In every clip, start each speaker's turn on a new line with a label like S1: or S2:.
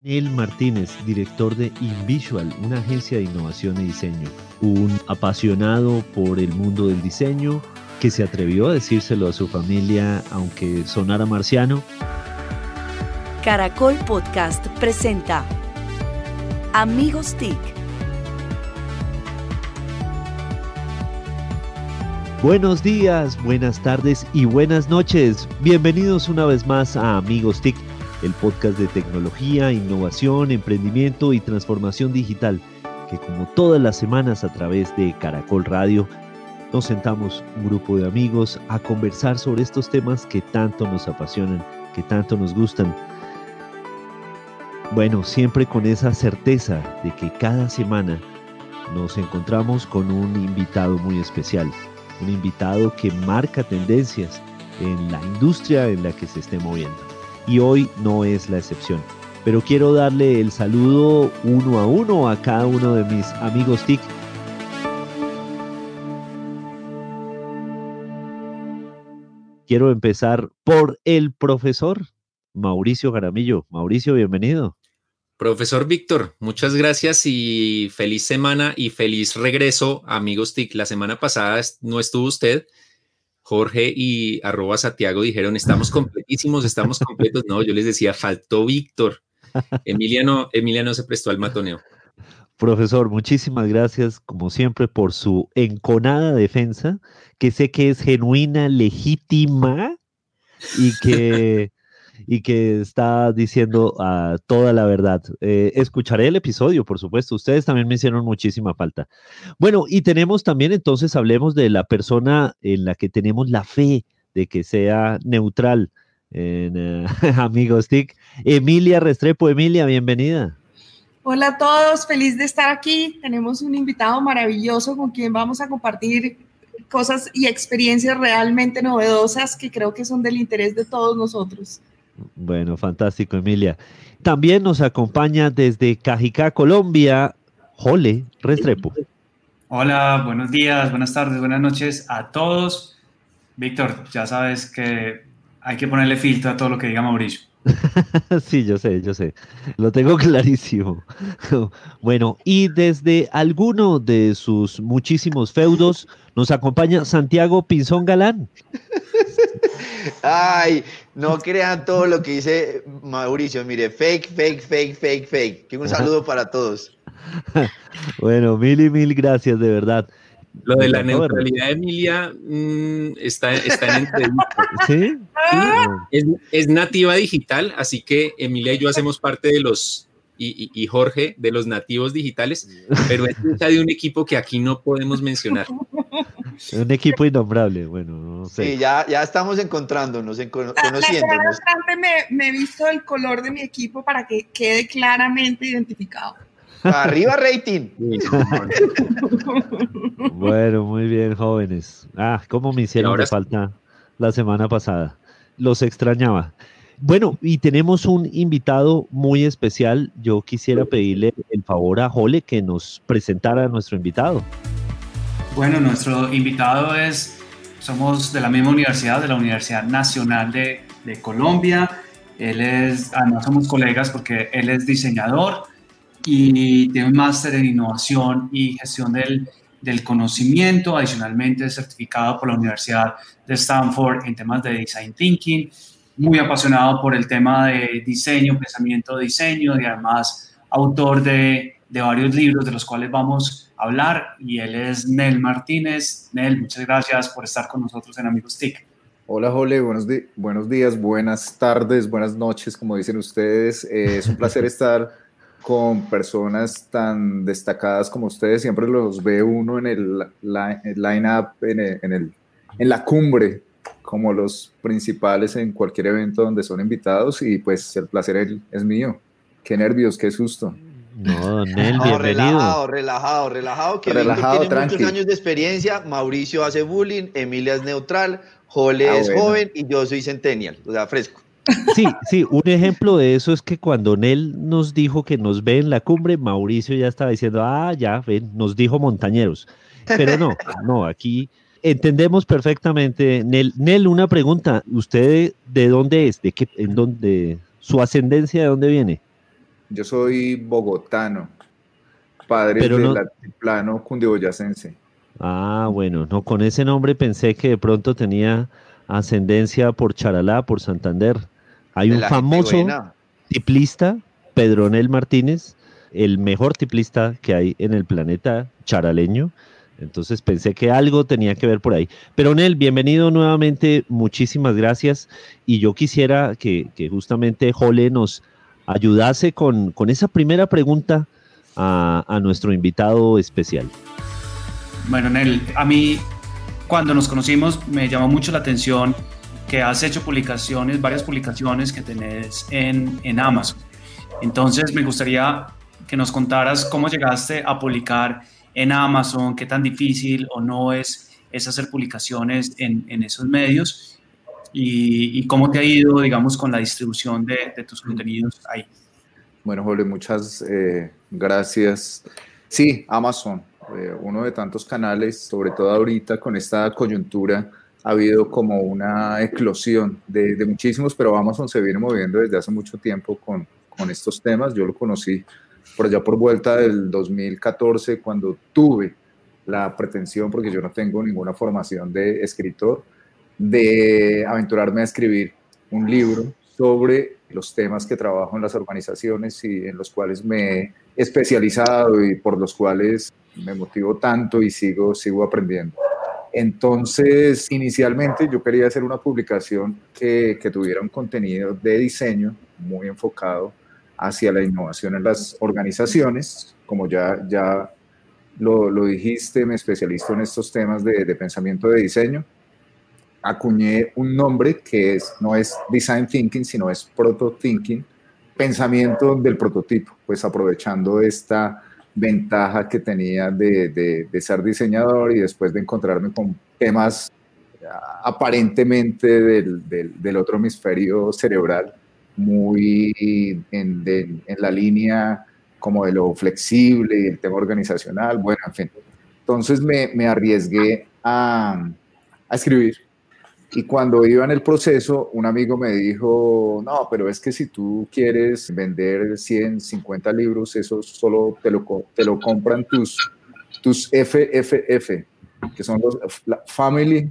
S1: Neil Martínez, director de InVisual, una agencia de innovación y diseño. Un apasionado por el mundo del diseño que se atrevió a decírselo a su familia aunque sonara marciano.
S2: Caracol Podcast presenta Amigos TIC.
S1: Buenos días, buenas tardes y buenas noches. Bienvenidos una vez más a Amigos TIC el podcast de tecnología, innovación, emprendimiento y transformación digital, que como todas las semanas a través de Caracol Radio, nos sentamos un grupo de amigos a conversar sobre estos temas que tanto nos apasionan, que tanto nos gustan. Bueno, siempre con esa certeza de que cada semana nos encontramos con un invitado muy especial, un invitado que marca tendencias en la industria en la que se esté moviendo y hoy no es la excepción. Pero quiero darle el saludo uno a uno a cada uno de mis amigos TIC. Quiero empezar por el profesor Mauricio Garamillo. Mauricio, bienvenido.
S3: Profesor Víctor, muchas gracias y feliz semana y feliz regreso, amigos TIC. La semana pasada no estuvo usted, Jorge y arroba Santiago dijeron, estamos completísimos, estamos completos. No, yo les decía, faltó Víctor. Emiliano, Emiliano se prestó al matoneo.
S1: Profesor, muchísimas gracias, como siempre, por su enconada defensa, que sé que es genuina, legítima y que y que está diciendo ah, toda la verdad. Eh, escucharé el episodio, por supuesto. Ustedes también me hicieron muchísima falta. Bueno, y tenemos también, entonces, hablemos de la persona en la que tenemos la fe de que sea neutral. Eh, amigos TIC, Emilia Restrepo. Emilia, bienvenida.
S4: Hola a todos, feliz de estar aquí. Tenemos un invitado maravilloso con quien vamos a compartir cosas y experiencias realmente novedosas que creo que son del interés de todos nosotros.
S1: Bueno, fantástico, Emilia. También nos acompaña desde Cajicá, Colombia, Jole Restrepo.
S5: Hola, buenos días, buenas tardes, buenas noches a todos. Víctor, ya sabes que hay que ponerle filtro a todo lo que diga Mauricio.
S1: sí, yo sé, yo sé. Lo tengo clarísimo. bueno, y desde alguno de sus muchísimos feudos nos acompaña Santiago Pinzón Galán.
S6: Ay, no crean todo lo que dice Mauricio. Mire, fake, fake, fake, fake, fake. un saludo para todos.
S1: bueno, mil y mil gracias, de verdad.
S3: Lo de la neutralidad de Emilia mm, está, está, en entrevista. ¿Sí? Es, es, nativa digital, así que Emilia y yo hacemos parte de los y, Jorge de los nativos digitales, pero es de un equipo que aquí no podemos mencionar.
S1: Un equipo innombrable, bueno, no sé.
S6: Sí, ya, ya estamos encontrándonos, en, conociéndonos.
S4: Me, me he visto el color de mi equipo para que quede claramente identificado.
S6: Arriba rating.
S1: bueno, muy bien, jóvenes. Ah, cómo me hicieron de falta la semana pasada. Los extrañaba. Bueno, y tenemos un invitado muy especial. Yo quisiera pedirle el favor a Jole que nos presentara a nuestro invitado.
S5: Bueno, nuestro invitado es, somos de la misma universidad, de la Universidad Nacional de, de Colombia. Él es, además somos colegas porque él es diseñador y tiene un máster en innovación y gestión del, del conocimiento. Adicionalmente, certificado por la Universidad de Stanford en temas de design thinking muy apasionado por el tema de diseño, pensamiento diseño y además autor de, de, varios libros de los cuales vamos hablar y él es Nel Martínez. Nel, muchas gracias por estar con nosotros en Amigos TIC.
S7: Hola Jole, buenos, buenos días, buenas tardes, buenas noches, como dicen ustedes. Eh, es un placer estar con personas tan destacadas como ustedes. Siempre los ve uno en el line-up, en, en, el, en la cumbre como los principales en cualquier evento donde son invitados y pues el placer es mío. Qué nervios, qué susto.
S1: No, Nel, bienvenido.
S6: relajado, relajado, relajado, que relajado, tiene muchos años de experiencia, Mauricio hace bullying, Emilia es neutral, Jole ah, es joven y yo soy centennial, o sea, fresco.
S1: Sí, sí, un ejemplo de eso es que cuando Nel nos dijo que nos ve en la cumbre, Mauricio ya estaba diciendo, ah, ya, ven, nos dijo montañeros. Pero no, no, aquí entendemos perfectamente. Nel, Nel, una pregunta. ¿Usted de dónde es? ¿De qué, en dónde, su ascendencia de dónde viene?
S7: Yo soy bogotano, padre del no... altiplano cundiboyacense.
S1: Ah, bueno, no, con ese nombre pensé que de pronto tenía ascendencia por Charalá, por Santander. Hay un famoso tiplista, Pedronel Martínez, el mejor tiplista que hay en el planeta charaleño. Entonces pensé que algo tenía que ver por ahí. Pero Nel, bienvenido nuevamente, muchísimas gracias. Y yo quisiera que, justamente Jole nos ayudase con, con esa primera pregunta a, a, nuestro invitado especial.
S5: Bueno, Nel, a mí cuando nos conocimos me llamó mucho la atención que has hecho publicaciones, varias publicaciones que tenés en, en Amazon. Entonces me gustaría que nos contaras cómo llegaste a publicar en Amazon, qué tan difícil o no es, es hacer publicaciones en, en esos medios y, cómo te ha ido, digamos, con la distribución de, de tus contenidos ahí.
S7: Bueno, Jorge, muchas eh, gracias. Sí, Amazon, eh, uno de tantos canales, sobre todo ahorita con esta coyuntura, ha habido como una eclosión de, de muchísimos, pero Amazon se viene moviendo desde hace mucho tiempo con, con estos temas. Yo lo conocí por allá por vuelta del 2014, cuando tuve la pretensión, porque yo no tengo ninguna formación de escritor, de aventurarme a escribir un libro sobre los temas que trabajo en las organizaciones y en los cuales me he especializado y por los cuales me motivo tanto y sigo, sigo aprendiendo. Entonces, inicialmente yo quería hacer una publicación que, tuviera un contenido de diseño muy enfocado hacia la innovación en las organizaciones. Como ya, ya lo, lo dijiste, me especializo en estos temas de, de, pensamiento de diseño. Acuñé un nombre que es, no es design thinking, sino es proto thinking, pensamiento del prototipo, pues aprovechando esta ventaja que tenía de, de, de ser diseñador y después de encontrarme con temas aparentemente del, del, del otro hemisferio cerebral muy en, en, la línea como de lo flexible y el tema organizacional, bueno, en fin. Entonces me, me arriesgué a, a, escribir y cuando iba en el proceso, un amigo me dijo, no, pero es que si tú quieres vender 100, 50 libros, eso solo te lo, te lo compran tus, tus FFF, que son los family,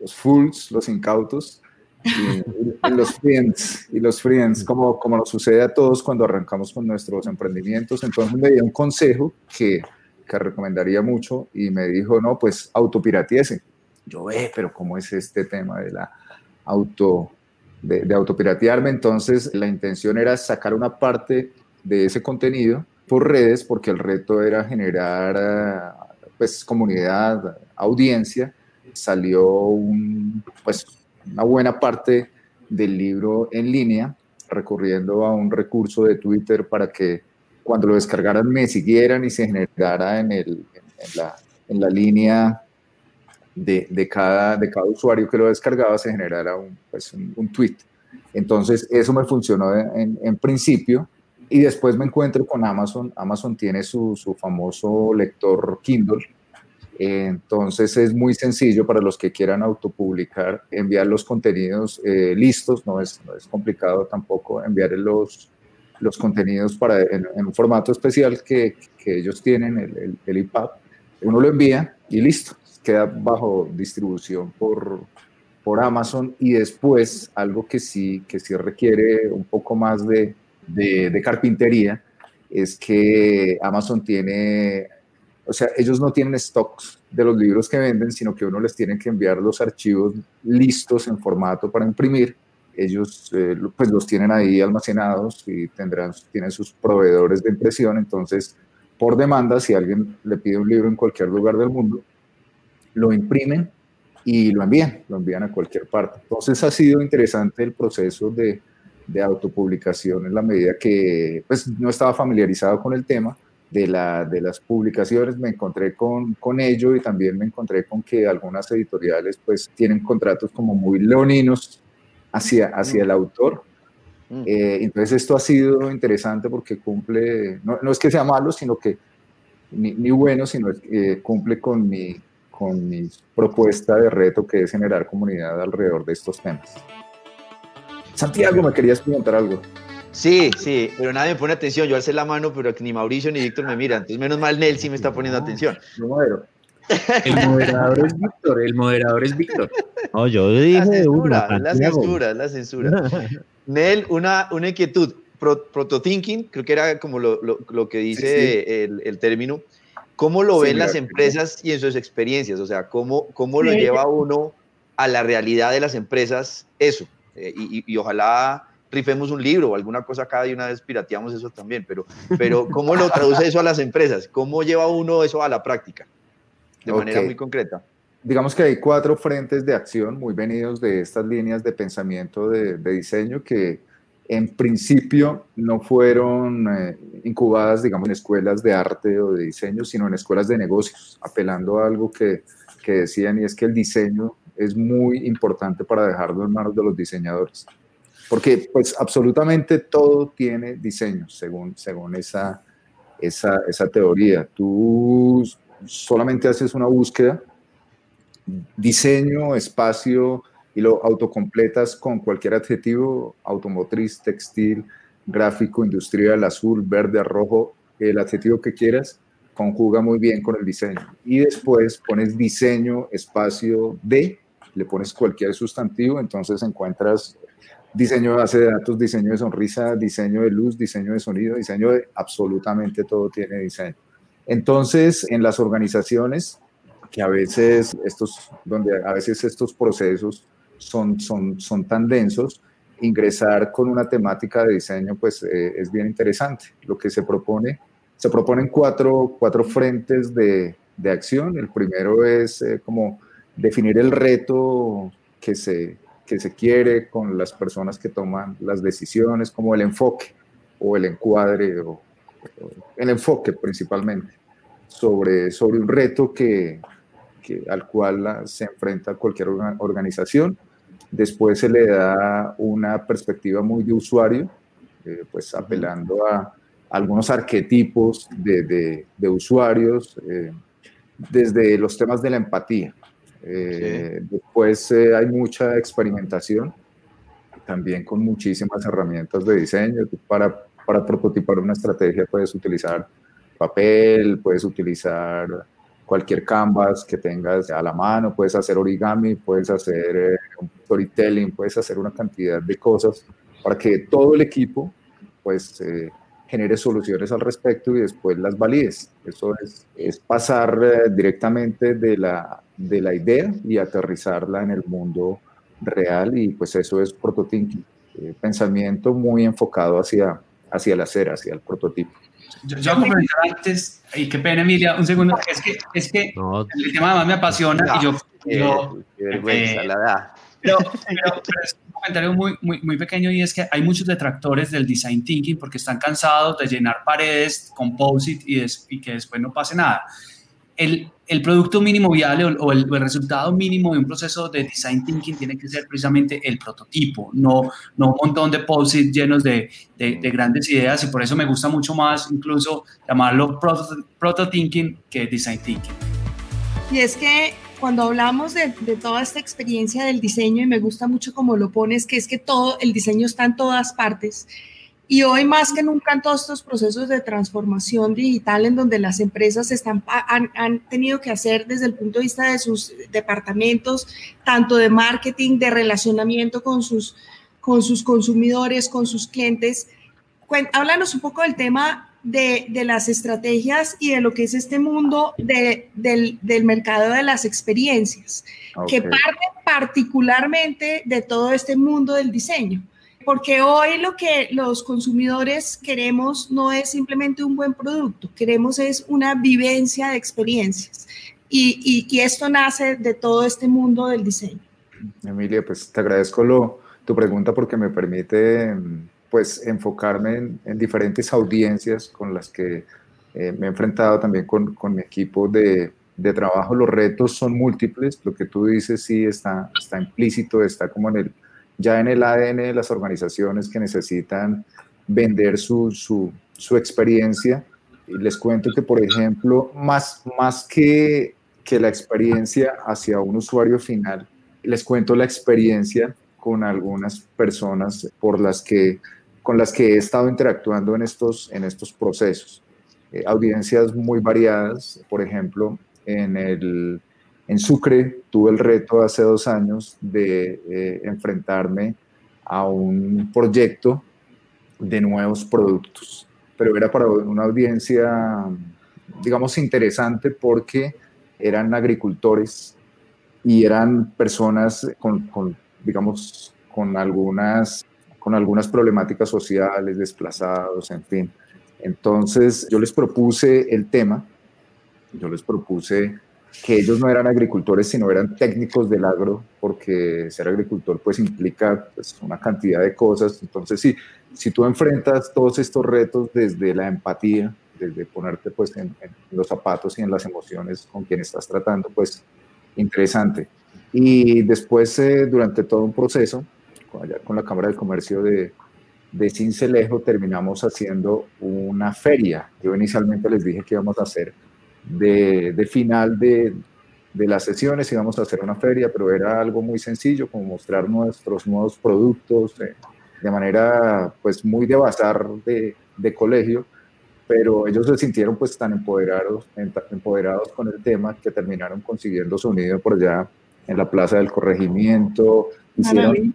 S7: los fools, los incautos, y, los friends, y los friends, como, como nos sucede a todos cuando arrancamos con nuestros emprendimientos. Entonces me dio un consejo que, que recomendaría mucho y me dijo, no, pues autopiratiese. Yo, ve, pero ¿cómo es este tema de la auto, de, de autopiratearme? Entonces la intención era sacar una parte de ese contenido por redes, porque el reto era generar pues comunidad, audiencia. Salió pues una buena parte del libro en línea, recurriendo a un recurso de Twitter para que cuando lo descargaran me siguieran y se generara en, el, en, la, en la, línea de, cada, de cada usuario que lo descargaba, se generara un, pues un, tweet. Entonces, eso me funcionó en, en, principio. Y después me encuentro con Amazon. Amazon tiene su, su famoso lector Kindle, entonces es muy sencillo para los que quieran autopublicar, enviar los contenidos eh, listos, no es, no es, complicado tampoco enviar los, los contenidos para, en, un formato especial que, que ellos tienen, el, el, el, EPUB. Uno lo envía y listo, queda bajo distribución por, por Amazon y después algo que sí, que sí requiere un poco más de, de, de carpintería es que Amazon tiene o sea, ellos no tienen stocks de los libros que venden, sino que uno les tiene que enviar los archivos listos en formato para imprimir. Ellos eh, pues los tienen ahí almacenados y tendrán, tienen sus proveedores de impresión. Entonces, por demanda, si alguien le pide un libro en cualquier lugar del mundo, lo imprimen y lo envían, lo envían a cualquier parte. Entonces ha sido interesante el proceso de, de autopublicación en la medida que pues, no estaba familiarizado con el tema de, la, de las publicaciones, me encontré con, con ello y también me encontré con que algunas editoriales pues tienen contratos como muy leoninos hacia, hacia el autor. Mm. Eh, entonces esto ha sido interesante porque cumple, no, no, es que sea malo, sino que ni, ni bueno, sino que eh, cumple con mi, con mi propuesta de reto que es generar comunidad alrededor de estos temas. Santiago, me querías preguntar algo.
S6: Sí, sí, pero nadie me pone atención. Yo alcé la mano, pero ni Mauricio ni Víctor me miran. Entonces, menos mal, Nel sí me está poniendo atención.
S3: El moderador es Víctor, el moderador es Víctor.
S1: No, yo dije
S6: la censura, la censura, la censura. Nel, una, una inquietud. Proto-thinking, creo que era como lo, lo, que dice El, el, término. ¿Cómo lo ven las empresas y en sus experiencias? O sea, ¿cómo, cómo lo lleva uno a la realidad de las empresas eso? Eh, y, y, ojalá rifemos un libro o alguna cosa acá y una vez pirateamos eso también, pero, pero ¿cómo lo traduce eso a las empresas? ¿Cómo lleva uno eso a la práctica? De manera muy concreta.
S7: Digamos que hay cuatro frentes de acción muy venidos de estas líneas de pensamiento de, de diseño que en principio no fueron eh, incubadas, digamos, en escuelas de arte o de diseño, sino en escuelas de negocios, apelando a algo que, que decían y es que el diseño es muy importante para dejarlo en manos de los diseñadores. Porque pues absolutamente todo tiene diseño, según, según esa, esa, esa teoría. Tú solamente haces una búsqueda, diseño, espacio, y lo autocompletas con cualquier adjetivo, automotriz, textil, gráfico, industrial, azul, verde, rojo, el adjetivo que quieras, conjuga muy bien con el diseño. Y después pones diseño, espacio de, le pones cualquier sustantivo, entonces encuentras diseño de base de datos, diseño de sonrisa, diseño de luz, diseño de sonido, diseño de absolutamente todo tiene diseño. Entonces, en las organizaciones, que a veces estos, donde a veces estos procesos son, son, son tan densos, ingresar con una temática de diseño pues eh, es bien interesante. Lo que se propone, se proponen cuatro, cuatro frentes de, de acción. El primero es eh, como definir el reto que se, que se quiere con las personas que toman las decisiones, como el enfoque o el encuadre o, el enfoque principalmente sobre, sobre un reto que, que, al cual se enfrenta cualquier organización Después se le da una perspectiva muy de usuario, eh, pues apelando a algunos arquetipos de, de, usuarios, eh, desde los temas de la empatía. Eh, después hay mucha experimentación, también con muchísimas herramientas de diseño. Para, para prototipar una estrategia puedes utilizar papel, puedes utilizar cualquier canvas que tengas a la mano, puedes hacer origami, puedes hacer eh, storytelling, puedes hacer una cantidad de cosas para que todo el equipo pues eh, genere soluciones al respecto y después las valides. Eso es, es pasar eh, directamente de la, de la idea y aterrizarla en el mundo real y pues eso es prototyping, pensamiento muy enfocado hacia, hacia el hacer, hacia el prototipo.
S5: Yo, yo antes, y qué pena, Emilia, un segundo, es que, es que el tema además me apasiona y yo... yo vergüenza, eh, la da. Pero, pero, es un comentario muy, muy, muy pequeño y es que hay muchos detractores del design thinking porque están cansados de llenar paredes, composite y, y que después no pase nada el, el, producto mínimo viable o, el, resultado mínimo de un proceso de design thinking tiene que ser precisamente el prototipo, no, no un montón de post llenos de, de, grandes ideas y por eso me gusta mucho más incluso llamarlo proto, thinking que design thinking.
S4: Y es que cuando hablamos de, de, toda esta experiencia del diseño, y me gusta mucho como lo pones, que es que todo el diseño está en todas partes, y hoy más que nunca en todos estos procesos de transformación digital en donde las empresas están, han, han, tenido que hacer desde el punto de vista de sus departamentos, tanto de marketing, de relacionamiento con sus, con sus consumidores, con sus clientes. Háblanos un poco del tema de, de las estrategias y de lo que es este mundo de, del, del, mercado de las experiencias, que parte particularmente de todo este mundo del diseño porque hoy lo que los consumidores queremos no es simplemente un buen producto, queremos es una vivencia de experiencias. Y, esto nace de todo este mundo del diseño.
S7: Emilia, pues te agradezco tu pregunta porque me permite pues enfocarme en, diferentes audiencias con las que eh, me he enfrentado también con, mi equipo de, trabajo. Los retos son múltiples, lo que tú dices sí está implícito, está como en el, ya en el ADN de las organizaciones que necesitan vender su, su, experiencia. Y les cuento que, por ejemplo, más, más que, que la experiencia hacia un usuario final, les cuento la experiencia con algunas personas por las que con las que he estado interactuando en estos, en estos procesos. Eh, audiencias muy variadas, por ejemplo, en, el, en Sucre tuve el reto hace dos años de eh, enfrentarme a un proyecto de nuevos productos, pero era para una audiencia, digamos, interesante porque eran agricultores y eran personas con, con digamos, con algunas con algunas problemáticas sociales, desplazados, en fin. Entonces yo les propuse el tema, yo les propuse que ellos no eran agricultores, sino eran técnicos del agro, porque ser agricultor pues implica pues, una cantidad de cosas. Entonces, sí, si tú enfrentas todos estos retos desde la empatía, desde ponerte pues en, los zapatos y en las emociones con quien estás tratando, pues interesante. Y después, eh, durante todo un proceso, allá con la Cámara de Comercio de, de Cincelejo, terminamos haciendo una feria. Yo inicialmente les dije que íbamos a hacer de, de final de, de, las sesiones, íbamos a hacer una feria, pero era algo muy sencillo, como mostrar nuestros nuevos productos eh, de manera pues muy de bazar de, de colegio pero ellos se sintieron pues tan empoderados, empoderados con el tema que terminaron consiguiendo su nido por allá en la Plaza del Corregimiento, hicieron,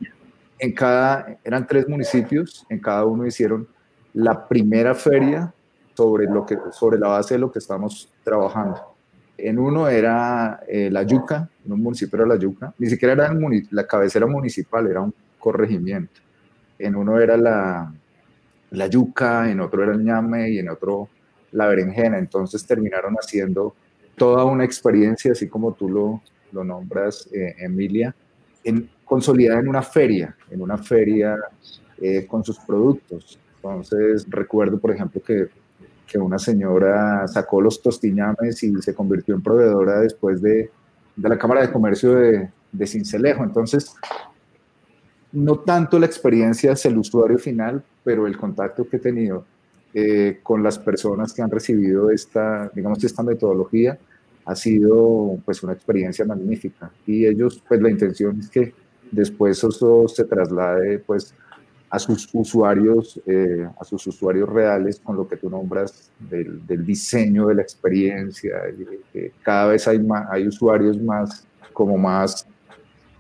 S7: en cada, eran tres municipios, en cada uno hicieron la primera feria sobre, lo que, sobre la base de lo que estamos trabajando. En uno era eh, La Yuca, en un municipio era La Yuca, ni siquiera era la cabecera municipal, era un corregimiento. En uno era la, la Yuca, en otro era el ñame y en otro la berenjena. Entonces terminaron haciendo toda una experiencia, así como tú lo, lo nombras, eh, Emilia, en, consolidada en una feria, en una feria eh, con sus productos. Entonces, recuerdo, por ejemplo, que, que, una señora sacó los tostiñames y se convirtió en proveedora después de, de la Cámara de Comercio de, de, Cincelejo. Entonces, no tanto la experiencia es el usuario final, pero el contacto que he tenido eh, con las personas que han recibido esta, digamos, esta metodología ha sido pues una experiencia magnífica. Y ellos, pues la intención es que después eso se traslade pues a sus usuarios, eh, a sus usuarios reales con lo que tú nombras del, diseño de la experiencia. Cada vez hay, más, hay usuarios más, como más,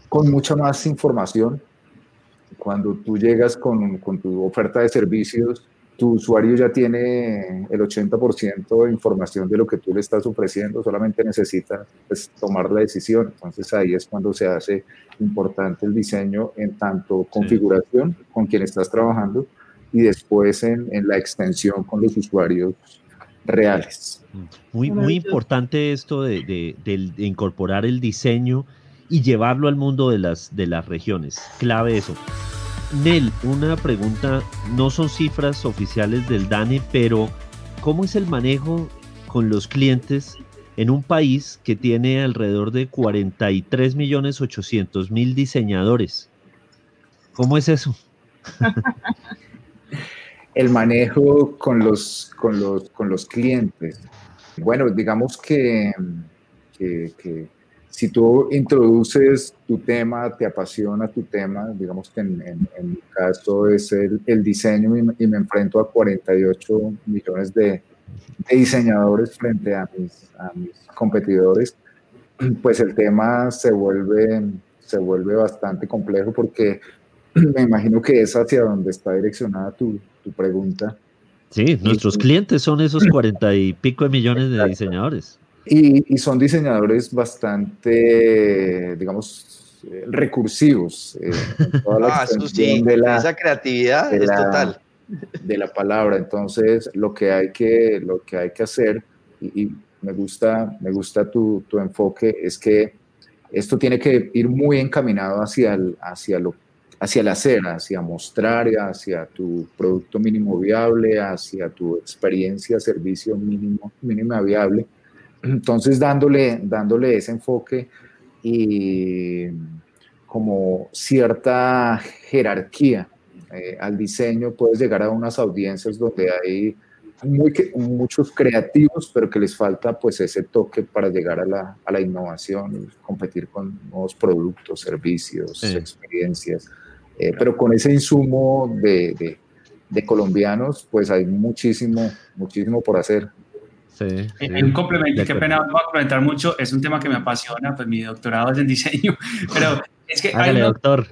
S7: con mucha más información. Cuando tú llegas con, con tu oferta de servicios, tu usuario ya tiene el 80% de información de lo que tú le estás ofreciendo, solamente necesita pues, tomar la decisión. Entonces ahí es cuando se hace importante el diseño en tanto configuración con quien estás trabajando y después en, en la extensión con los usuarios reales.
S1: Muy, muy importante esto de, de, de, incorporar el diseño y llevarlo al mundo de las, de las regiones. Clave eso. Nel, una pregunta, no son cifras oficiales del DANE, pero ¿cómo es el manejo con los clientes en un país que tiene alrededor de 43 millones 800 mil diseñadores? ¿Cómo es eso?
S7: el manejo con los, con los, con los clientes. Bueno, digamos que, que si tú introduces tu tema, te apasiona tu tema, digamos que en, mi caso es el, el diseño y me, y me, enfrento a 48 millones de, de diseñadores frente a mis, a mis, competidores, pues el tema se vuelve, se vuelve bastante complejo porque me imagino que es hacia donde está direccionada tu, tu pregunta.
S1: Sí, nuestros y, clientes son esos 40 y pico de millones de diseñadores.
S7: Y, y, son diseñadores bastante, digamos, recursivos. Eh,
S6: toda la ah, eso sí, de la, esa creatividad de es la, total.
S7: De la palabra. Entonces, lo que hay que, lo que, hay que hacer, y, y me gusta, me gusta tu, tu, enfoque, es que esto tiene que ir muy encaminado hacia el, hacia lo hacia el hacer, hacia mostrar, hacia tu producto mínimo viable, hacia tu experiencia, servicio mínimo, mínima viable entonces, dándole, dándole ese enfoque y como cierta jerarquía eh, al diseño, puedes llegar a unas audiencias donde hay muy, muchos creativos, pero que les falta pues ese toque para llegar a la, a la innovación, competir con nuevos productos, servicios, sí. experiencias, eh, pero con ese insumo de, de, de colombianos, pues hay muchísimo, muchísimo por hacer.
S5: Sí, Hay un complemento, qué pena, no voy a comentar mucho, es un tema que me apasiona, pues mi doctorado es en diseño, pero es que hay,
S1: doctor.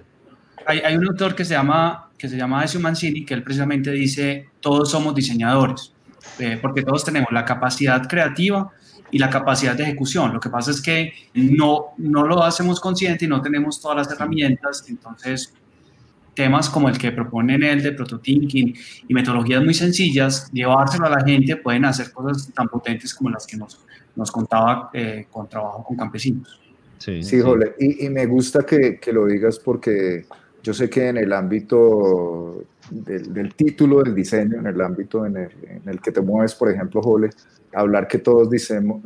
S5: Hay, hay, un autor que se llama que se llama Ezio Mancini, que él precisamente dice, todos somos diseñadores, eh, porque todos tenemos la capacidad creativa y la capacidad de ejecución. Lo que pasa es que no, no lo hacemos consciente y no tenemos todas las herramientas, entonces temas como el que proponen él de protothinking y metodologías muy sencillas, llevárselo a la gente, pueden hacer cosas tan potentes como las que nos, nos contaba eh, con trabajo con campesinos.
S7: Sí, sí, Jole, y, y, me gusta que, que, lo digas porque yo sé que en el ámbito del, del título del diseño, en el ámbito en el, en el, que te mueves, por ejemplo, Jole, hablar que todos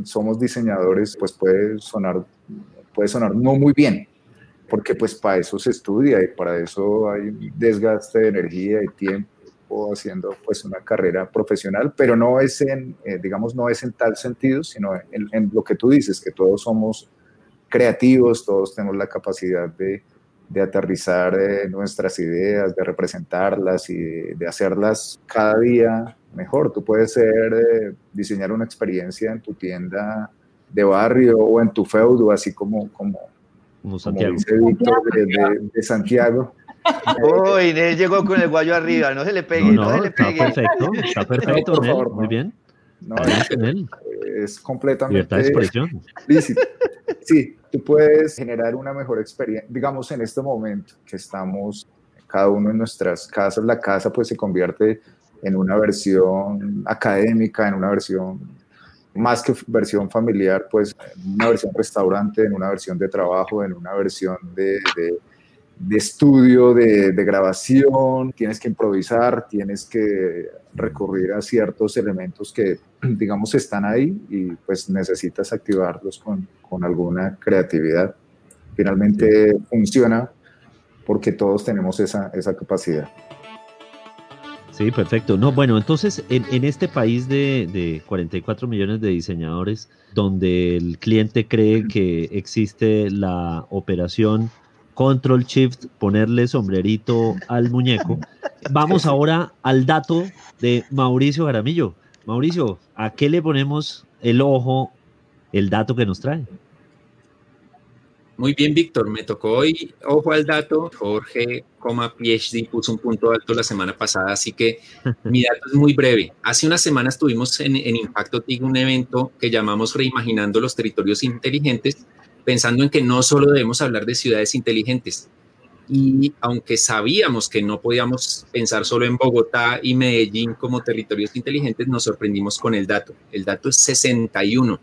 S7: somos diseñadores, pues puede sonar, puede sonar no muy bien, porque pues para eso se estudia y para eso hay desgaste de energía y tiempo haciendo pues una carrera profesional, pero no es en, eh, digamos, no es en tal sentido, sino en, lo que tú dices, que todos somos creativos, todos tenemos la capacidad de, de aterrizar eh, nuestras ideas, de representarlas y de, hacerlas cada día mejor. Tú puedes ser, eh, diseñar una experiencia en tu tienda de barrio o en tu feudo, así como, como,
S1: como Santiago.
S7: dice Víctor de, Santiago.
S6: Uy, él llegó con el guayo arriba, no se le pegue, no, se le
S1: está Perfecto, está perfecto, muy bien.
S7: No, es, es, completamente
S1: Libertad de expresión.
S7: lícito. Sí, tú puedes generar una mejor experiencia, digamos en este momento que estamos cada uno en nuestras casas, la casa pues se convierte en una versión académica, en una versión más que versión familiar, pues una versión restaurante, en una versión de trabajo, en una versión de, de, estudio, de, de, grabación, tienes que improvisar, tienes que recurrir a ciertos elementos que, digamos, están ahí y pues necesitas activarlos con, con alguna creatividad. Finalmente funciona porque todos tenemos esa, esa capacidad.
S1: Sí, perfecto. No, bueno, entonces en, este país de, de, 44 millones de diseñadores, donde el cliente cree que existe la operación Control Shift, ponerle sombrerito al muñeco, vamos ahora al dato de Mauricio Garamillo. Mauricio, ¿a qué le ponemos el ojo, el dato que nos trae?
S3: Muy bien, Víctor. Me tocó hoy, ojo al dato, Jorge, PhD puso un punto alto la semana pasada, así que mi dato es muy breve. Hace unas semanas tuvimos en, en Impacto TIG un evento que llamamos Reimaginando los Territorios Inteligentes, pensando en que no solo debemos hablar de ciudades inteligentes. Y aunque sabíamos que no podíamos pensar solo en Bogotá y Medellín como territorios inteligentes, nos sorprendimos con el dato. El dato es 61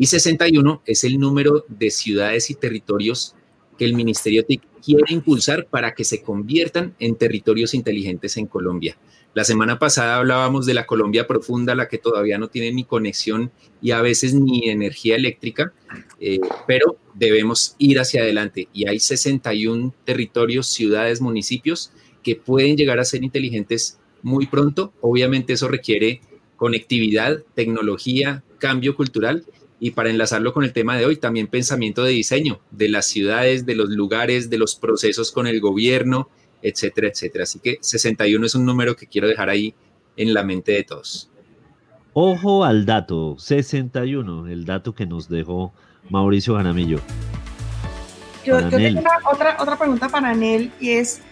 S3: y 61 es el número de ciudades y territorios que el Ministerio TIC quiere impulsar para que se conviertan en territorios inteligentes en Colombia. La semana pasada hablábamos de la Colombia profunda, la que todavía no tiene ni conexión y a veces ni energía eléctrica, eh, pero debemos ir hacia adelante. Y hay 61 territorios, ciudades, municipios que pueden llegar a ser inteligentes muy pronto. Obviamente eso requiere conectividad, tecnología, cambio cultural y para enlazarlo con el tema de hoy, también pensamiento de diseño de las ciudades, de los lugares, de los procesos con el gobierno, etcétera, etcétera. Así que 61 es un número que quiero dejar ahí en la mente de todos.
S1: Ojo al dato, 61, el dato que nos dejó Mauricio Ganamillo.
S4: Yo, yo tengo otra, otra pregunta para Anel y es,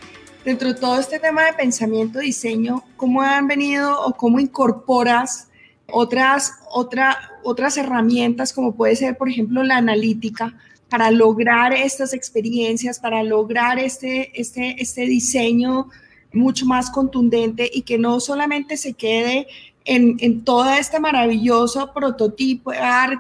S4: dentro de todo este tema de pensamiento, diseño, ¿cómo han venido o cómo incorporas otras, otra, otras herramientas como puede ser, por ejemplo, la analítica para lograr estas experiencias, para lograr este, este, este diseño mucho más contundente y que no solamente se quede en, en todo este maravilloso prototipo,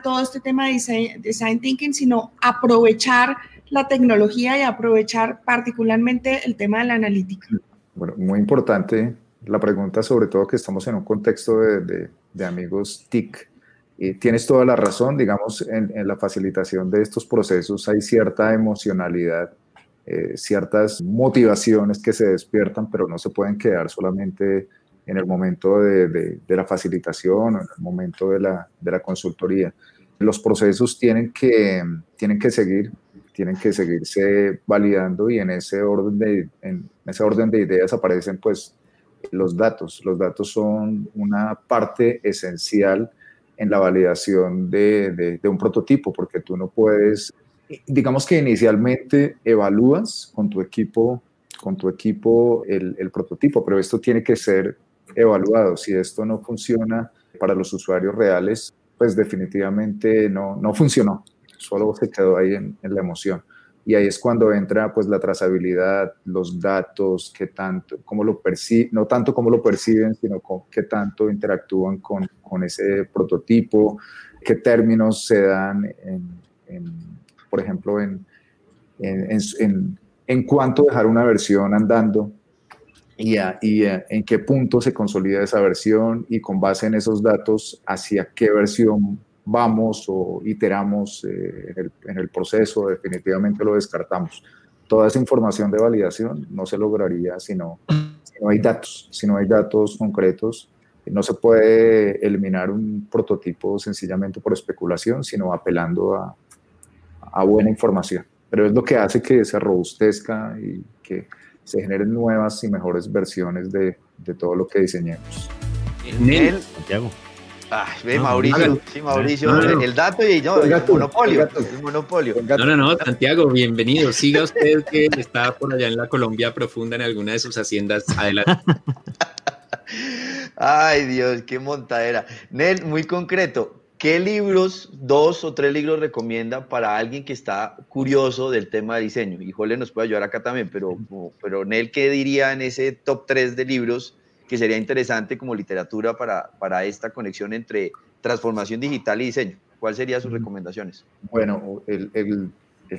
S4: todo este tema de design, design thinking, sino aprovechar la tecnología y aprovechar particularmente el tema de la analítica.
S7: Bueno, muy importante la pregunta, sobre todo que estamos en un contexto de, de, amigos TIC. Y tienes toda la razón, digamos, en, la facilitación de estos procesos hay cierta emocionalidad, eh, ciertas motivaciones que se despiertan, pero no se pueden quedar solamente en el momento de, de, la facilitación en el momento de la, de la consultoría. Los procesos tienen que, tienen que seguir, tienen que seguirse validando y en ese orden de, en ese orden de ideas aparecen pues los datos. Los datos son una parte esencial en la validación de, un prototipo, porque tú no puedes, digamos que inicialmente evalúas con tu equipo, con tu equipo el, prototipo, pero esto tiene que ser evaluado. Si esto no funciona para los usuarios reales, pues definitivamente no, no funcionó, solo se quedó ahí en la emoción y ahí es cuando entra pues la trazabilidad, los datos, qué tanto, cómo lo perciben, no tanto cómo lo perciben, sino qué tanto interactúan con, con, ese prototipo, qué términos se dan, en, por ejemplo, en, en, en, cuánto dejar una versión andando y, y en qué punto se consolida esa versión y con base en esos datos hacia qué versión vamos o iteramos eh, en, el, proceso, definitivamente lo descartamos. Toda esa información de validación no se lograría si no, no hay datos, si no hay datos concretos. No se puede eliminar un prototipo sencillamente por especulación, sino apelando a, a buena información. Pero es lo que hace que se robustezca y que se generen nuevas y mejores versiones de, de todo lo que diseñemos.
S6: Nel, Santiago. Ay, ve, Mauricio, sí, Mauricio, el dato y yo, el, monopolio, el, monopolio.
S3: No, no, no, Santiago, bienvenido. Siga usted que está por allá en la Colombia profunda en alguna de sus haciendas. Adelante.
S6: Ay, Dios, qué montadera. Nel, muy concreto, ¿qué libros, dos o tres libros recomienda para alguien que está curioso del tema de diseño? Y Jole nos puede ayudar acá también, pero, pero Nel, ¿qué diría en ese top tres de libros? Que sería interesante como literatura para, para esta conexión entre transformación digital y diseño. ¿Cuáles serían sus recomendaciones?
S7: Bueno, el, el,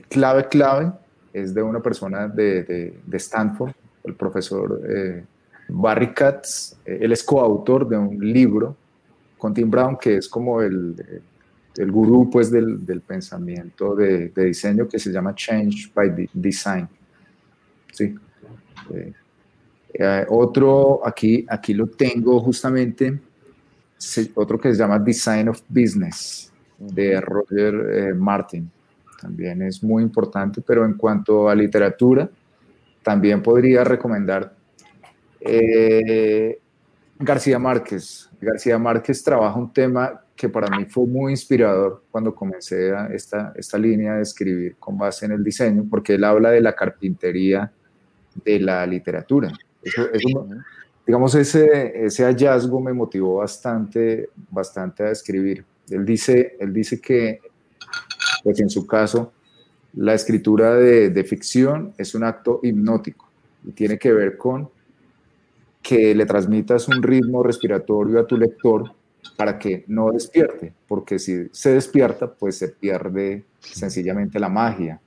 S7: clave clave es de una persona de, de, Stanford, el profesor eh, Barry Katz. Él es coautor de un libro con Tim Brown, que es como el, el gurú pues, del, del pensamiento de, de, diseño que se llama Change by Design. Sí. Eh, eh, otro, aquí, aquí lo tengo justamente, otro que se llama Design of Business, de Roger eh, Martin. También es muy importante, pero en cuanto a literatura, también podría recomendar eh, García Márquez. García Márquez trabaja un tema que para mí fue muy inspirador cuando comencé esta, esta línea de escribir con base en el diseño, porque él habla de la carpintería de la literatura digamos, ese, ese hallazgo me motivó bastante, bastante a escribir. Él dice, él dice que, pues en su caso, la escritura de, de ficción es un acto hipnótico y tiene que ver con que le transmitas un ritmo respiratorio a tu lector para que no despierte, porque si se despierta, pues se pierde sencillamente la magia.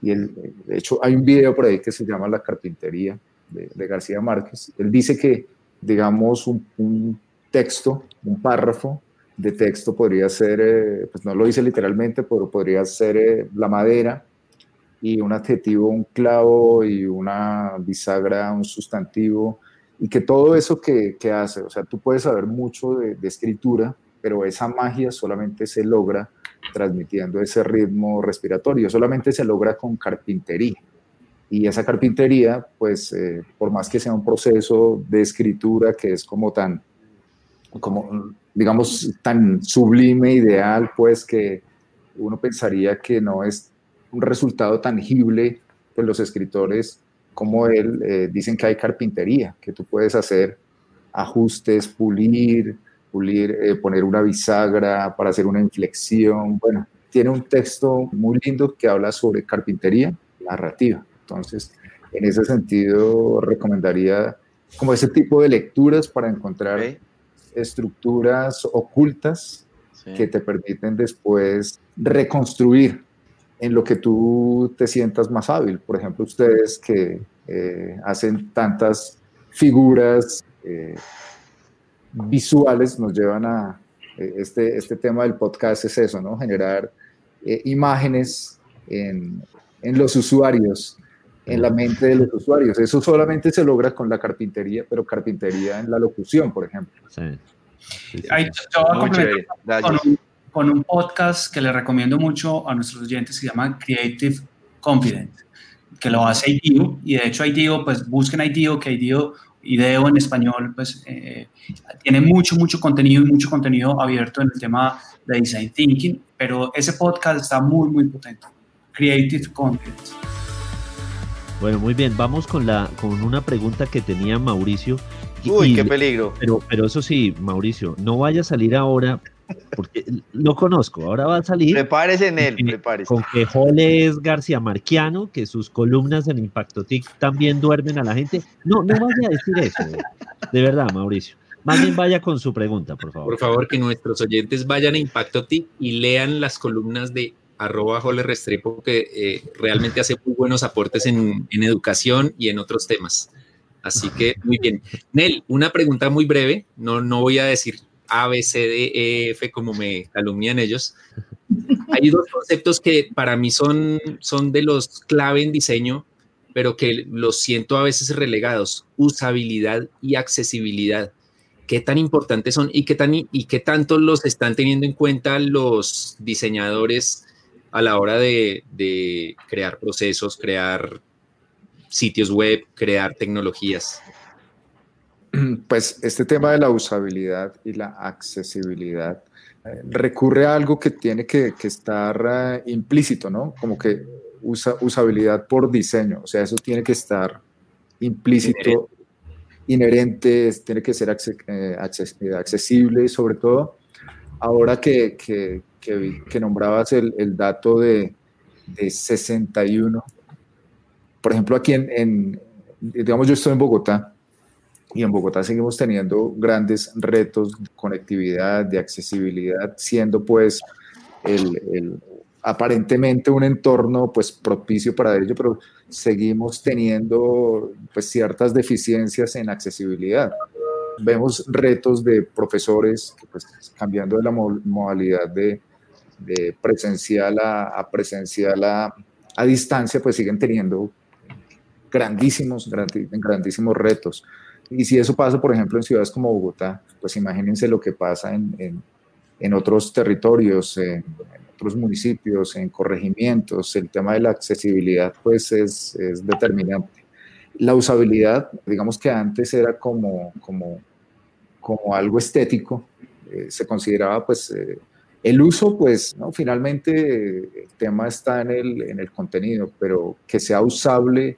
S7: Y el, de hecho, hay un video por ahí que se llama La carpintería, de, García Márquez. Él dice que, digamos, un, texto, un párrafo de texto podría ser, eh, pues no lo dice literalmente, pero podría ser eh, la madera y un adjetivo, un clavo y una bisagra, un sustantivo, y que todo eso que, que hace, o sea, tú puedes saber mucho de, de, escritura, pero esa magia solamente se logra transmitiendo ese ritmo respiratorio, solamente se logra con carpintería. Y esa carpintería, pues, eh, por más que sea un proceso de escritura que es como tan, como, digamos, tan sublime, ideal, pues, que uno pensaría que no es un resultado tangible, pues los escritores como él eh, dicen que hay carpintería, que tú puedes hacer ajustes, pulir, pulir, eh, poner una bisagra para hacer una inflexión. Bueno, tiene un texto muy lindo que habla sobre carpintería narrativa. Entonces, en ese sentido, recomendaría como ese tipo de lecturas para encontrar estructuras ocultas que te permiten después reconstruir en lo que tú te sientas más hábil. Por ejemplo, ustedes que eh, hacen tantas figuras eh, visuales nos llevan a eh, este, este tema del podcast es eso, ¿no? Generar imágenes en, en los usuarios en la mente de los usuarios. Eso solamente se logra con la carpintería, pero carpintería en la locución, por ejemplo. Sí.
S5: con, un, podcast que le recomiendo mucho a nuestros oyentes que se llama Creative Confidence, que lo hace IDEO, y de hecho IDEO, pues busquen IDEO, que IDEO IDEO en español, pues eh, tiene mucho, mucho contenido y mucho contenido abierto en el tema de Design Thinking, pero ese podcast está muy, muy potente. Creative Content.
S1: Bueno, muy bien, vamos con, la, con una pregunta que tenía Mauricio.
S6: Uy, qué peligro.
S1: Pero, pero eso sí, Mauricio, no vaya a salir ahora porque lo conozco, ahora va a salir.
S6: Prepárese en él, prepárese.
S1: Con que Jole es García Marquiano, que sus columnas en Impacto TIC también duermen a la gente. No, no vaya a decir eso, de verdad, Mauricio. Más bien vaya con su pregunta, por favor.
S3: Por favor, que nuestros oyentes vayan a Impacto TIC y lean las columnas de arroba Jole Restrepo, que eh, realmente hace muy buenos aportes en, en educación y en otros temas. Así que, muy bien. Nel, una pregunta muy breve, no, no voy a decir a, B, C, D, E, F, como me calumnian ellos. Hay dos conceptos que para mí son, son de los clave en diseño, pero que los siento a veces relegados, usabilidad y accesibilidad. ¿Qué tan importantes son y qué, tan, y qué tanto los están teniendo en cuenta los diseñadores a la hora de, de crear procesos, crear sitios web, crear tecnologías?
S7: pues este tema de la usabilidad y la accesibilidad eh, recurre a algo que tiene que, estar eh, implícito, ¿no? Como que usa, usabilidad por diseño, o sea, eso tiene que estar implícito, inherente, tiene que ser eh, accesible y sobre todo, ahora que, que, que, nombrabas el, el dato de, de, 61, por ejemplo, aquí en, digamos, yo estoy en Bogotá, y en Bogotá seguimos teniendo grandes retos de conectividad, de accesibilidad, siendo pues el, aparentemente un entorno pues propicio para ello, pero seguimos teniendo pues ciertas deficiencias en accesibilidad. Vemos retos de profesores pues cambiando de la modalidad de, presencial a, presencial a, a, distancia pues siguen teniendo grandísimos, grandísimos retos. Y si eso pasa, por ejemplo, en ciudades como Bogotá, pues imagínense lo que pasa en, en, otros territorios, en, otros municipios, en corregimientos. El tema de la accesibilidad, pues, es, es determinante. La usabilidad, digamos que antes era como, como, como algo estético, eh, se consideraba, pues, eh, el uso, pues, finalmente el tema está en el, en el contenido, pero que sea usable,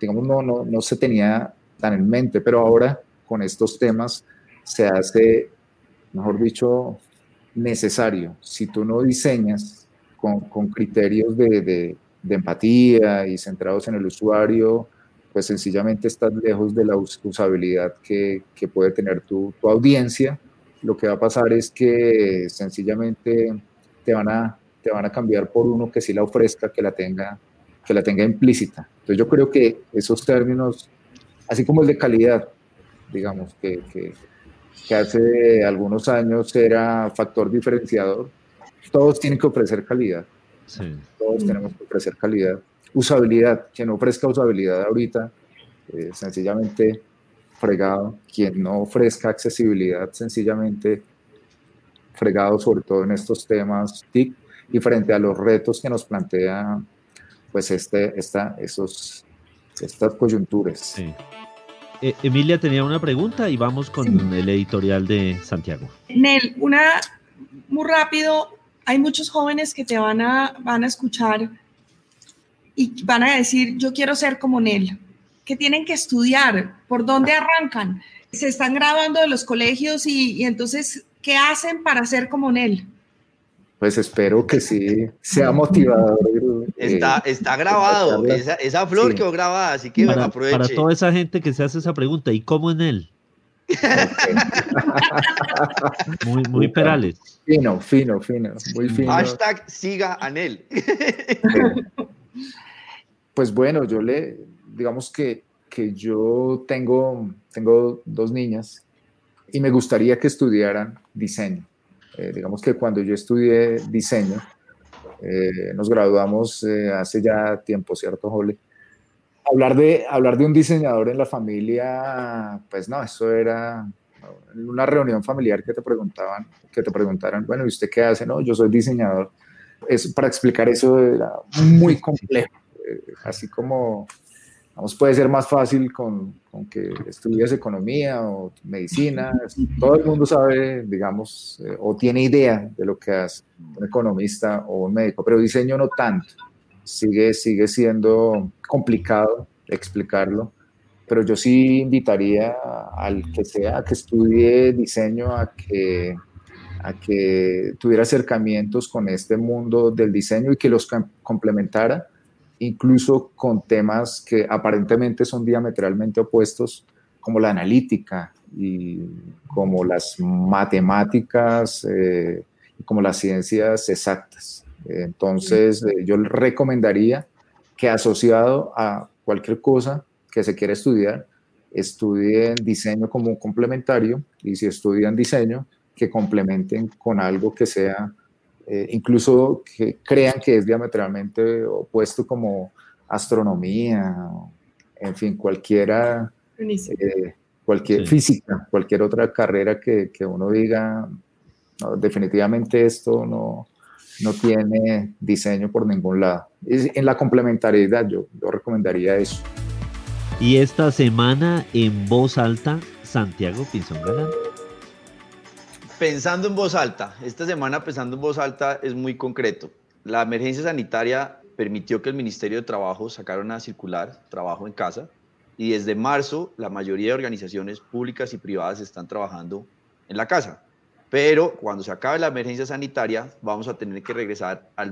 S7: digamos, no, no, no se tenía tan en mente, pero ahora con estos temas se hace, mejor dicho, necesario. Si tú no diseñas con, con criterios de, de, de, empatía y centrados en el usuario, pues sencillamente estás lejos de la usabilidad que, que puede tener tu, tu, audiencia. Lo que va a pasar es que sencillamente te van a, te van a cambiar por uno que sí la ofrezca, que la tenga, que la tenga implícita. Entonces yo creo que esos términos así como el de calidad, digamos, que, que, hace algunos años era factor diferenciador. Todos tienen que ofrecer calidad. Todos tenemos que ofrecer calidad. Usabilidad, quien ofrezca usabilidad ahorita, eh, sencillamente fregado. Quien no ofrezca accesibilidad, sencillamente fregado, sobre todo en estos temas TIC y frente a los retos que nos plantea pues este, esta, esos, estas coyunturas. Sí.
S1: Eh, Emilia tenía una pregunta y vamos con el editorial de Santiago.
S4: Nel, una muy rápido, hay muchos jóvenes que te van a, van a escuchar y van a decir, yo quiero ser como Nel. ¿Qué tienen que estudiar? ¿Por dónde arrancan? Se están grabando de los colegios y, y entonces, ¿qué hacen para ser como Nel?
S7: Pues espero que sí sea motivador.
S6: Está, está grabado, esa, esa, flor quedó grabada, así que
S1: para,
S6: aproveche.
S1: Para toda esa gente que se hace esa pregunta, ¿y cómo en él? muy, muy perales.
S7: Fino, fino, fino, muy fino.
S6: Hashtag siga Anel.
S7: pues bueno, yo le, digamos que, que yo tengo, tengo dos niñas y me gustaría que estudiaran diseño eh, digamos que cuando yo estudié diseño, eh, nos graduamos eh, hace ya tiempo, ¿cierto, Jole? Hablar de, hablar de un diseñador en la familia, pues no, eso era una reunión familiar que te preguntaban, que te preguntaran, bueno, ¿y usted qué hace? No, yo soy diseñador. Es, para explicar eso era muy complejo, así como Vamos, puede ser más fácil con, con, que estudies economía o medicina. Todo el mundo sabe, digamos, eh, o tiene idea de lo que hace un economista o un médico, pero diseño no tanto. Sigue, sigue siendo complicado explicarlo, pero yo sí invitaría al que sea que estudie diseño a que, a que tuviera acercamientos con este mundo del diseño y que los complementara incluso con temas que aparentemente son diametralmente opuestos, como la analítica y como las matemáticas eh, como las ciencias exactas. Entonces, eh, yo recomendaría que asociado a cualquier cosa que se quiera estudiar, estudien diseño como un complementario y si estudian diseño, que complementen con algo que sea eh, incluso que crean que es diametralmente opuesto como astronomía, en fin, cualquiera, eh, cualquier física, cualquier otra carrera que, que uno diga, definitivamente esto no, no tiene diseño por ningún lado. En la complementariedad yo, yo recomendaría eso.
S1: Y esta semana en voz alta, Santiago Pinzón Galán
S6: pensando en voz alta, esta semana pensando en voz alta es muy concreto. La emergencia sanitaria permitió que el Ministerio de Trabajo sacara una circular, trabajo en casa, y desde marzo la mayoría de organizaciones públicas y privadas están trabajando en la casa. Pero cuando se acabe la emergencia sanitaria, vamos a tener que regresar a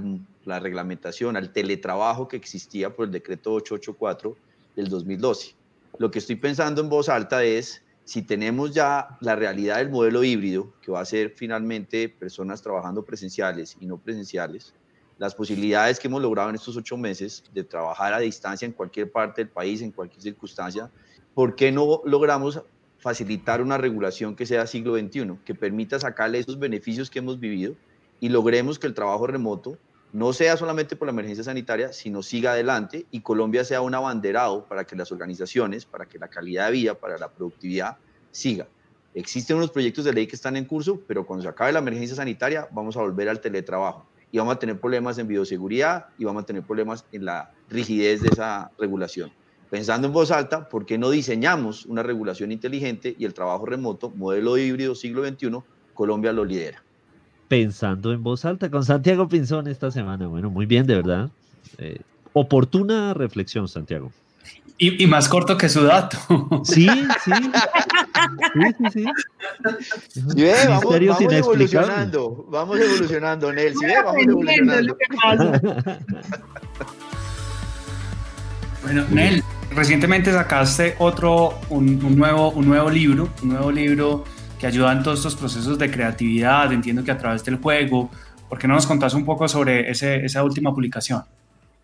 S6: la reglamentación, al teletrabajo que existía por el decreto 884 del 2012. Lo que estoy pensando en voz alta es si tenemos ya la realidad del modelo híbrido, que va a ser finalmente personas trabajando presenciales y no presenciales, las posibilidades que hemos logrado en estos ocho meses de trabajar a distancia en cualquier parte del país, en cualquier circunstancia, ¿por qué no logramos facilitar una regulación que sea siglo XXI, que permita sacarle esos beneficios que hemos vivido y logremos que el trabajo remoto no sea solamente por la emergencia sanitaria, sino siga adelante y Colombia sea un abanderado para que las organizaciones, para que la calidad de vida, para la productividad siga. Existen unos proyectos de ley que están en curso, pero cuando se acabe la emergencia sanitaria vamos a volver al teletrabajo y vamos a tener problemas en bioseguridad y vamos a tener problemas en la rigidez de esa regulación. Pensando en voz alta, ¿por qué no diseñamos una regulación inteligente y el trabajo remoto, modelo híbrido siglo XXI, Colombia lo lidera?
S1: Pensando en voz alta con Santiago Pinzón esta semana. Bueno, muy bien, de verdad. Eh, oportuna reflexión, Santiago.
S5: Y, más corto que su dato.
S1: Sí, sí. Sí, sí,
S6: sí. vamos, evolucionando, vamos evolucionando, Nel. vamos evolucionando.
S5: bueno, Nel, recientemente sacaste otro, un, un, nuevo, un nuevo libro, un nuevo libro que ayudan todos estos procesos de creatividad, entiendo que a través del juego. ¿Por qué no nos contás un poco sobre ese, esa última publicación?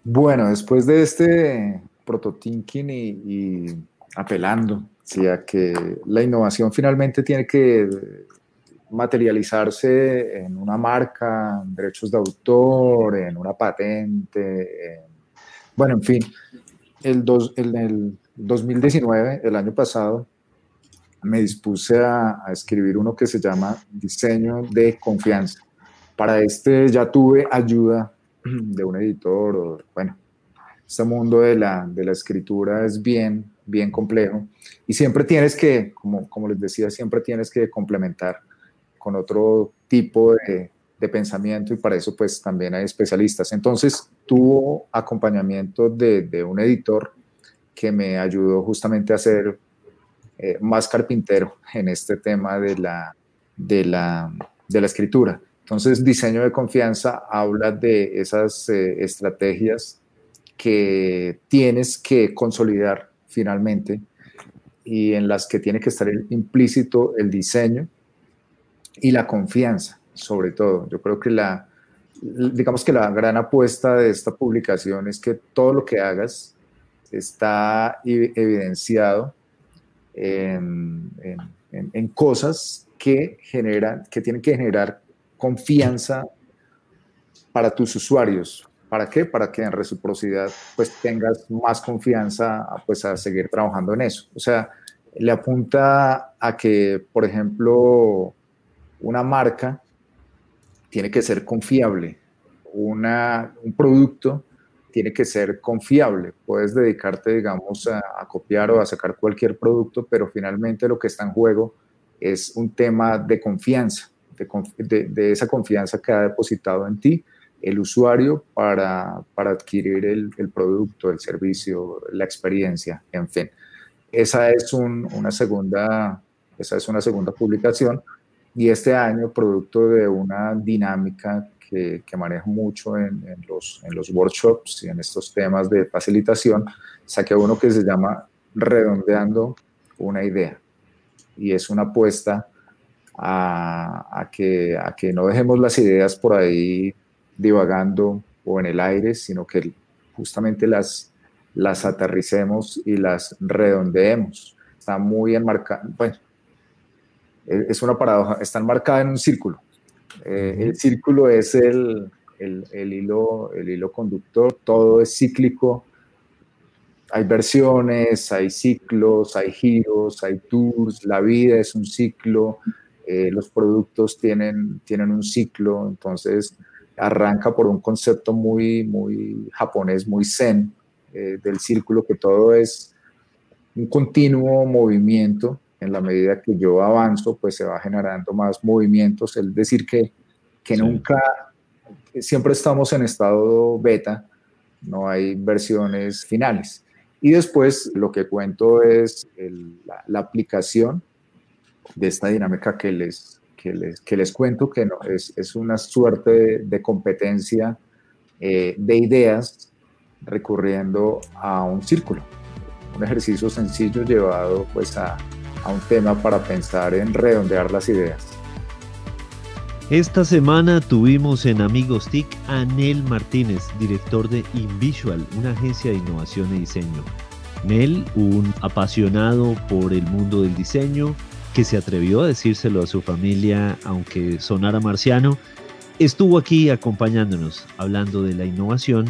S7: Bueno, después de este prototinking y, y apelando ¿sí? a que la innovación finalmente tiene que materializarse en una marca, en derechos de autor, en una patente, bueno, en fin, el, dos, en el 2019, el año pasado, me dispuse a, escribir uno que se llama Diseño de Confianza. Para este ya tuve ayuda de un editor, bueno, este mundo de la, de la escritura es bien, bien complejo y siempre tienes que, como, como les decía, siempre tienes que complementar con otro tipo de, de pensamiento y para eso pues también hay especialistas. Entonces tuvo acompañamiento de, de un editor que me ayudó justamente a hacer eh, más carpintero en este tema de la, de la, de la escritura. Entonces, diseño de confianza habla de esas eh, estrategias que tienes que consolidar finalmente y en las que tiene que estar implícito el diseño y la confianza, sobre todo. Yo creo que la, digamos que la gran apuesta de esta publicación es que todo lo que hagas está evidenciado en, cosas que generan, que tienen que generar confianza para tus usuarios. ¿Para qué? Para que en reciprocidad pues tengas más confianza pues a seguir trabajando en eso. O sea, le apunta a que, por ejemplo, una marca tiene que ser confiable. Un producto tiene que ser confiable. Puedes dedicarte, digamos, a, copiar o a sacar cualquier producto, pero finalmente lo que está en juego es un tema de confianza, de, esa confianza que ha depositado en ti el usuario para, adquirir el, producto, el servicio, la experiencia, en fin. Esa es, una segunda, esa es una segunda publicación y este año, producto de una dinámica que, manejo mucho en, los, en los workshops y en estos temas de facilitación, saqué uno que se llama Redondeando una idea. Y es una apuesta a, que, a que no dejemos las ideas por ahí divagando o en el aire, sino que justamente las, las aterricemos y las redondeemos. Está muy enmarcada, bueno, es una paradoja, está enmarcada en un círculo. Eh, el círculo es el, el, hilo, el hilo conductor, todo es cíclico. Hay versiones, hay ciclos, hay giros, hay tours, la vida es un ciclo, eh, los productos tienen, tienen un ciclo, entonces arranca por un concepto muy, muy japonés, muy zen, eh, del círculo, que todo es un continuo movimiento en la medida que yo avanzo, pues se va generando más movimientos, es decir, que, que nunca, siempre estamos en estado beta, no hay versiones finales. Y después lo que cuento es la, aplicación de esta dinámica que les, que les, que les cuento, que no, es, es una suerte de, competencia eh, de ideas recurriendo a un círculo. Un ejercicio sencillo llevado pues a, a un tema para pensar en redondear las ideas.
S1: Esta semana tuvimos en Amigos TIC a Nel Martínez, director de InVisual, una agencia de innovación y diseño. Nel, un apasionado por el mundo del diseño, que se atrevió a decírselo a su familia, aunque sonara marciano, estuvo aquí acompañándonos, hablando de la innovación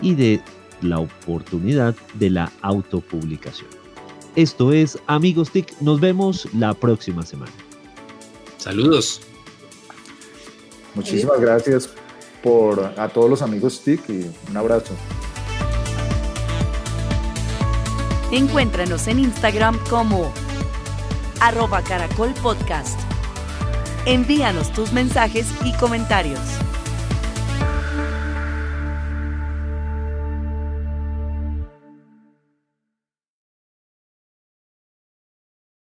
S1: y de la oportunidad de la autopublicación. Esto es Amigos TIC. Nos vemos la próxima semana.
S3: Saludos.
S7: Muchísimas gracias por a todos los amigos TIC y un abrazo.
S2: Encuéntranos en Instagram como arroba caracol podcast. Envíanos tus mensajes y comentarios.